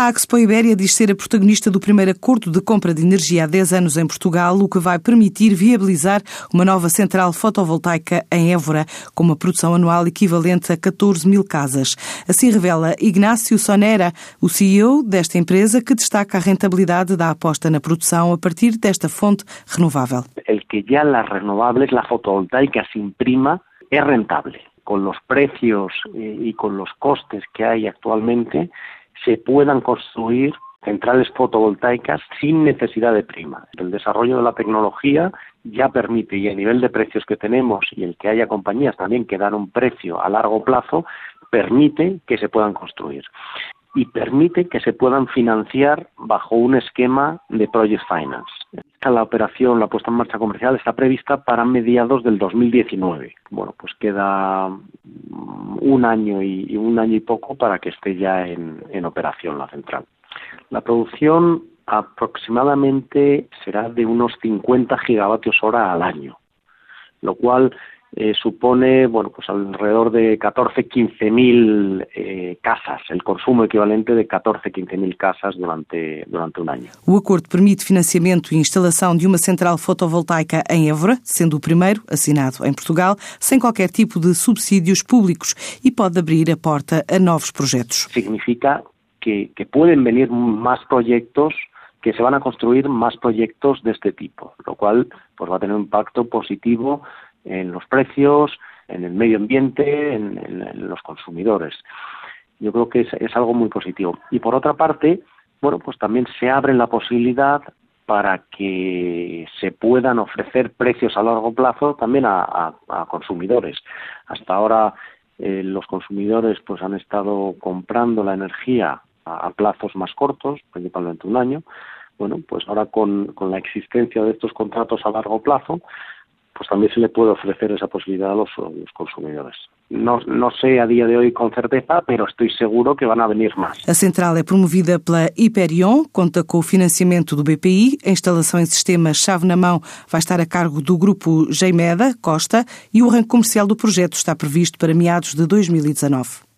A Expo Ibéria diz ser a protagonista do primeiro acordo de compra de energia há 10 anos em Portugal, o que vai permitir viabilizar uma nova central fotovoltaica em Évora, com uma produção anual equivalente a 14 mil casas. Assim revela Ignácio Sonera, o CEO desta empresa, que destaca a rentabilidade da aposta na produção a partir desta fonte renovável. El que ya las renovables, la fotovoltaica se imprima, es rentable. Con los precios eh, y con los costes que hay actualmente, se puedan construir centrales fotovoltaicas sin necesidad de prima. El desarrollo de la tecnología ya permite, y el nivel de precios que tenemos y el que haya compañías también que dan un precio a largo plazo, permite que se puedan construir y permite que se puedan financiar bajo un esquema de Project Finance. La operación, la puesta en marcha comercial, está prevista para mediados del 2019. Bueno, pues queda un año y, un año y poco para que esté ya en, en operación la central. La producción aproximadamente será de unos 50 gigavatios hora al año, lo cual eh, supone bueno pues alrededor de 14-15 mil eh, casas, el consumo equivalente de 14-15 mil casas durante, durante um ano. O acordo permite financiamento e instalação de uma central fotovoltaica em Évora, sendo o primeiro assinado em Portugal, sem qualquer tipo de subsídios públicos e pode abrir a porta a novos projetos. Significa que, que pueden venir más proyectos que se van a construir más proyectos de este tipo, lo cual pues va a tener un impacto positivo en los precios, en el medio ambiente, en, los consumidores. Yo creo que es, algo muy positivo. Y por otra parte, bueno, pues también se abre la posibilidad para que se puedan ofrecer precios a largo plazo también a, consumidores. Hasta ahora eh, los consumidores pues han estado comprando la energía a, plazos más cortos, principalmente un año. Bueno, pues ahora con la existencia de estos contratos a largo plazo, pues también se le puede ofrecer esa posibilidad a los, los consumidores. No, não sei a dia de hoje com certeza, pero estou seguro que vão venir mais. A central é promovida pela Hyperion, conta com o financiamento do BPI. A instalação em sistema chave na mão vai estar a cargo do grupo Geimeda Costa e o arranque comercial do projeto está previsto para meados de 2019.